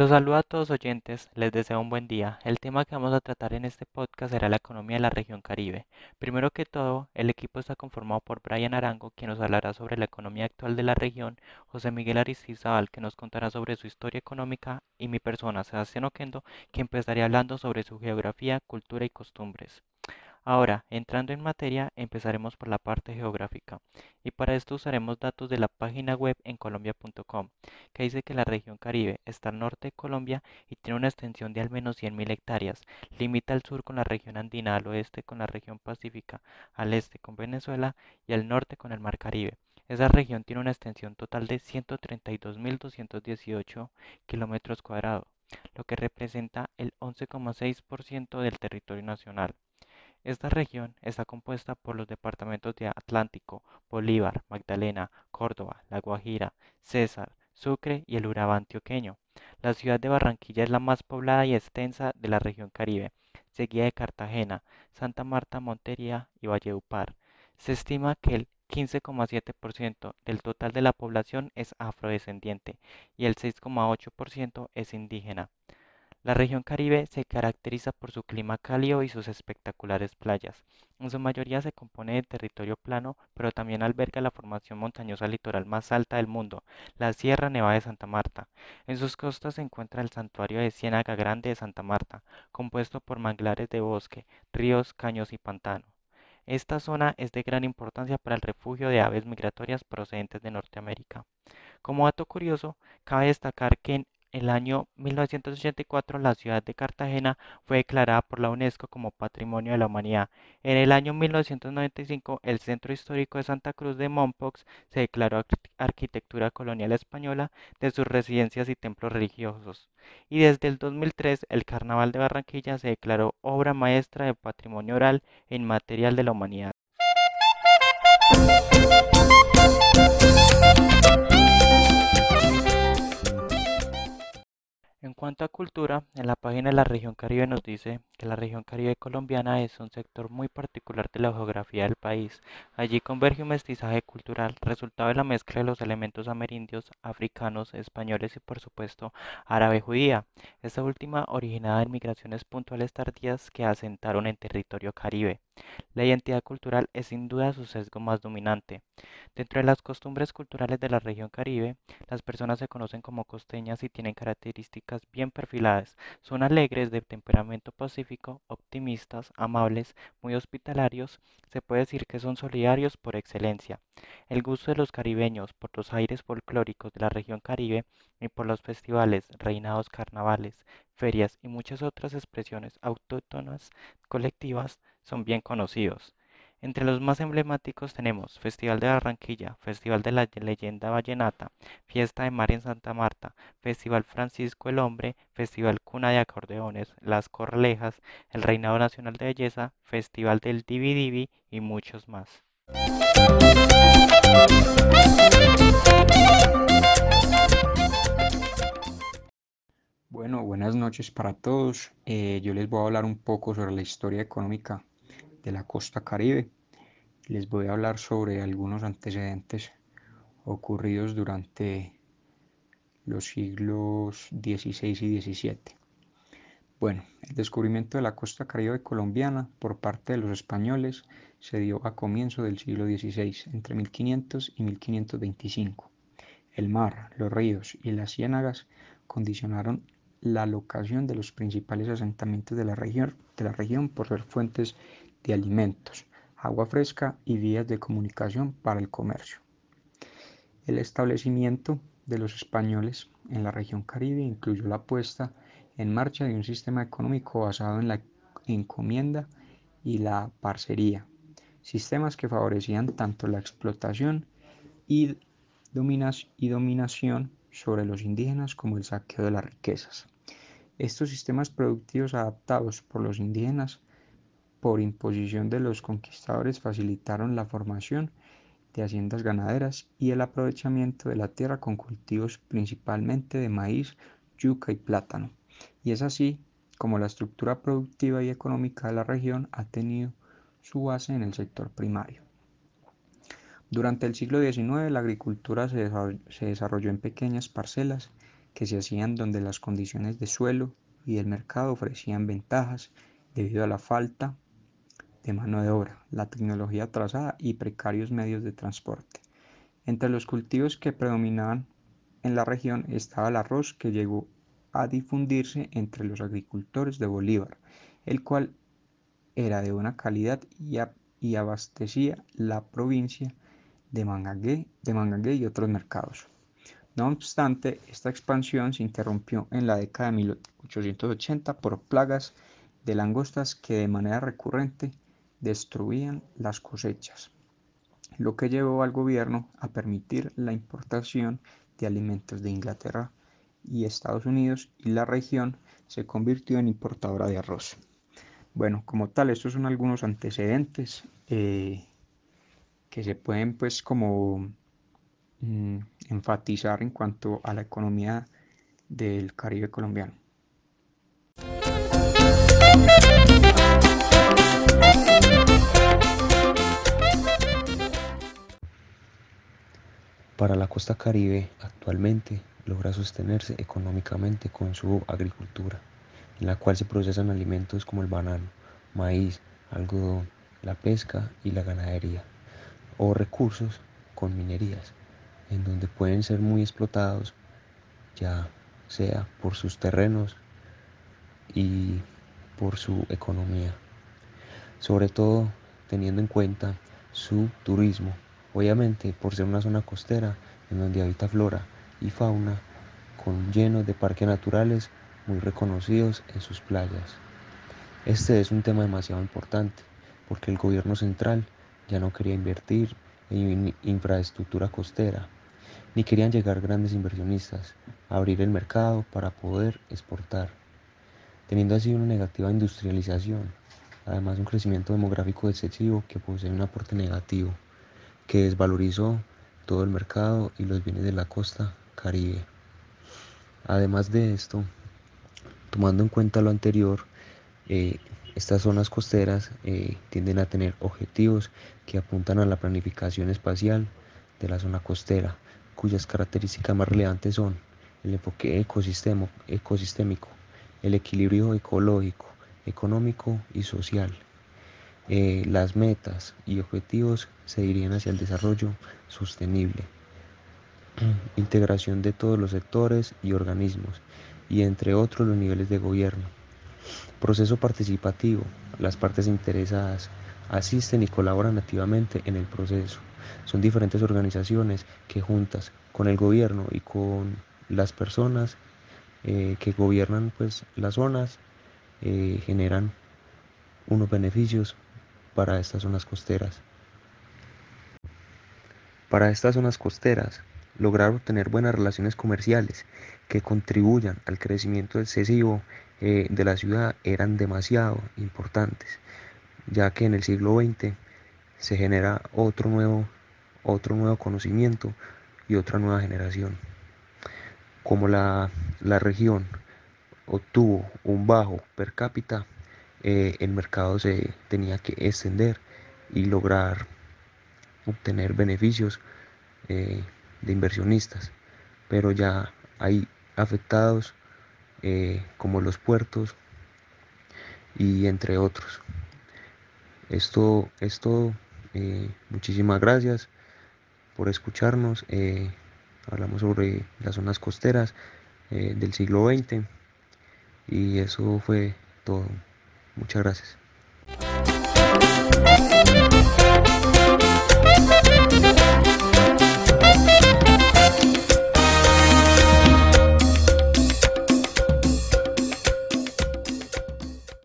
Los saludo a todos oyentes, les deseo un buen día. El tema que vamos a tratar en este podcast será la economía de la región Caribe. Primero que todo, el equipo está conformado por Brian Arango, quien nos hablará sobre la economía actual de la región, José Miguel Aristizabal, que nos contará sobre su historia económica, y mi persona, Sebastián Oquendo, que empezaría hablando sobre su geografía, cultura y costumbres. Ahora, entrando en materia, empezaremos por la parte geográfica, y para esto usaremos datos de la página web en colombia.com, que dice que la región Caribe está al norte de Colombia y tiene una extensión de al menos 100.000 hectáreas, limita al sur con la región andina, al oeste con la región pacífica, al este con Venezuela y al norte con el mar Caribe. Esa región tiene una extensión total de 132.218 kilómetros cuadrados, lo que representa el 11,6% del territorio nacional. Esta región está compuesta por los departamentos de Atlántico, Bolívar, Magdalena, Córdoba, La Guajira, César, Sucre y el Urabá antioqueño. La ciudad de Barranquilla es la más poblada y extensa de la región Caribe, seguida de Cartagena, Santa Marta, Montería y Valledupar. Se estima que el 15,7% del total de la población es afrodescendiente y el 6,8% es indígena. La región Caribe se caracteriza por su clima cálido y sus espectaculares playas. En su mayoría se compone de territorio plano, pero también alberga la formación montañosa litoral más alta del mundo, la Sierra Nevada de Santa Marta. En sus costas se encuentra el santuario de Ciénaga Grande de Santa Marta, compuesto por manglares de bosque, ríos, caños y pantanos. Esta zona es de gran importancia para el refugio de aves migratorias procedentes de Norteamérica. Como dato curioso, cabe destacar que el año 1984 la ciudad de Cartagena fue declarada por la UNESCO como Patrimonio de la Humanidad. En el año 1995 el Centro Histórico de Santa Cruz de Mompox se declaró arquitectura colonial española de sus residencias y templos religiosos. Y desde el 2003 el Carnaval de Barranquilla se declaró obra maestra de patrimonio oral inmaterial de la humanidad. Cuanto a cultura, en la página de la región Caribe nos dice que la región Caribe colombiana es un sector muy particular de la geografía del país. Allí converge un mestizaje cultural resultado de la mezcla de los elementos amerindios, africanos, españoles y por supuesto árabe-judía. Esta última originada en migraciones puntuales tardías que asentaron en territorio caribe. La identidad cultural es sin duda su sesgo más dominante. Dentro de las costumbres culturales de la región Caribe, las personas se conocen como costeñas y tienen características bien perfiladas. Son alegres, de temperamento pacífico, optimistas, amables, muy hospitalarios. Se puede decir que son solidarios por excelencia. El gusto de los caribeños por los aires folclóricos de la región Caribe y por los festivales, reinados carnavales, ferias y muchas otras expresiones autóctonas colectivas son bien conocidos. Entre los más emblemáticos tenemos Festival de Barranquilla, Festival de la Leyenda Vallenata, Fiesta de Mar en Santa Marta, Festival Francisco el Hombre, Festival Cuna de Acordeones, Las Corlejas, el Reinado Nacional de Belleza, Festival del Divi Divi y muchos más. Bueno, buenas noches para todos. Eh, yo les voy a hablar un poco sobre la historia económica de la costa caribe. Les voy a hablar sobre algunos antecedentes ocurridos durante los siglos XVI y XVII. Bueno, el descubrimiento de la costa caribe colombiana por parte de los españoles se dio a comienzo del siglo XVI, entre 1500 y 1525. El mar, los ríos y las ciénagas condicionaron la locación de los principales asentamientos de la región, de la región por ser fuentes de alimentos, agua fresca y vías de comunicación para el comercio. El establecimiento de los españoles en la región caribe incluyó la puesta en marcha de un sistema económico basado en la encomienda y la parcería, sistemas que favorecían tanto la explotación y, y dominación sobre los indígenas como el saqueo de las riquezas. Estos sistemas productivos adaptados por los indígenas por imposición de los conquistadores facilitaron la formación de haciendas ganaderas y el aprovechamiento de la tierra con cultivos principalmente de maíz, yuca y plátano. Y es así como la estructura productiva y económica de la región ha tenido su base en el sector primario. Durante el siglo XIX la agricultura se desarrolló en pequeñas parcelas que se hacían donde las condiciones de suelo y el mercado ofrecían ventajas debido a la falta de mano de obra, la tecnología atrasada y precarios medios de transporte. Entre los cultivos que predominaban en la región estaba el arroz que llegó a difundirse entre los agricultores de Bolívar, el cual era de buena calidad y, abastecía la provincia de Mangagué, de y otros mercados. No obstante, esta expansión se interrumpió en la década de 1880 por plagas de langostas que de manera recurrente destruían las cosechas, lo que llevó al gobierno a permitir la importación de alimentos de Inglaterra y Estados Unidos y la región se convirtió en importadora de arroz. Bueno, como tal, estos son algunos antecedentes eh, que se pueden pues como mm, enfatizar en cuanto a la economía del Caribe colombiano. Para la costa caribe actualmente logra sostenerse económicamente con su agricultura, en la cual se procesan alimentos como el banano, maíz, algodón, la pesca y la ganadería, o recursos con minerías, en donde pueden ser muy explotados, ya sea por sus terrenos y por su economía, sobre todo teniendo en cuenta su turismo Obviamente, por ser una zona costera en donde habita flora y fauna, con llenos de parques naturales muy reconocidos en sus playas. Este es un tema demasiado importante porque el gobierno central ya no quería invertir en infraestructura costera, ni querían llegar grandes inversionistas a abrir el mercado para poder exportar, teniendo así una negativa industrialización, además un crecimiento demográfico excesivo que posee un aporte negativo que desvalorizó todo el mercado y los bienes de la costa caribe. Además de esto, tomando en cuenta lo anterior, eh, estas zonas costeras eh, tienden a tener objetivos que apuntan a la planificación espacial de la zona costera, cuyas características más relevantes son el enfoque ecosistémico, el equilibrio ecológico, económico y social. Eh, las metas y objetivos se dirían hacia el desarrollo sostenible, integración de todos los sectores y organismos, y entre otros los niveles de gobierno. Proceso participativo. Las partes interesadas asisten y colaboran activamente en el proceso. Son diferentes organizaciones que juntas con el gobierno y con las personas eh, que gobiernan pues las zonas eh, generan unos beneficios para estas zonas costeras. Para estas zonas costeras, lograr obtener buenas relaciones comerciales que contribuyan al crecimiento excesivo eh, de la ciudad eran demasiado importantes, ya que en el siglo XX se genera otro nuevo, otro nuevo conocimiento y otra nueva generación. Como la, la región obtuvo un bajo per cápita, eh, el mercado se tenía que extender y lograr obtener beneficios eh, de inversionistas. Pero ya hay afectados eh, como los puertos y entre otros. Esto es todo. muchísimas gracias por escucharnos. hablamos sobre las zonas costeras del siglo XX y eso fue todo. Muchas gracias.